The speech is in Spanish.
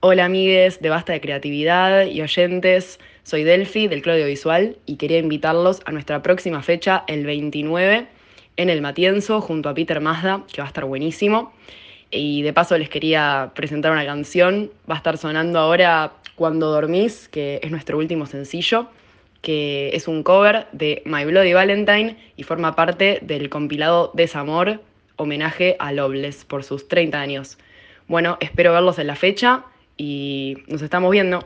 Hola amigues de Basta de Creatividad y oyentes, soy Delphi del Club Visual y quería invitarlos a nuestra próxima fecha, el 29, en el Matienzo, junto a Peter Mazda, que va a estar buenísimo. Y de paso les quería presentar una canción, va a estar sonando ahora Cuando Dormís, que es nuestro último sencillo, que es un cover de My Bloody Valentine y forma parte del compilado Desamor, homenaje a Loveless por sus 30 años. Bueno, espero verlos en la fecha y nos estamos viendo.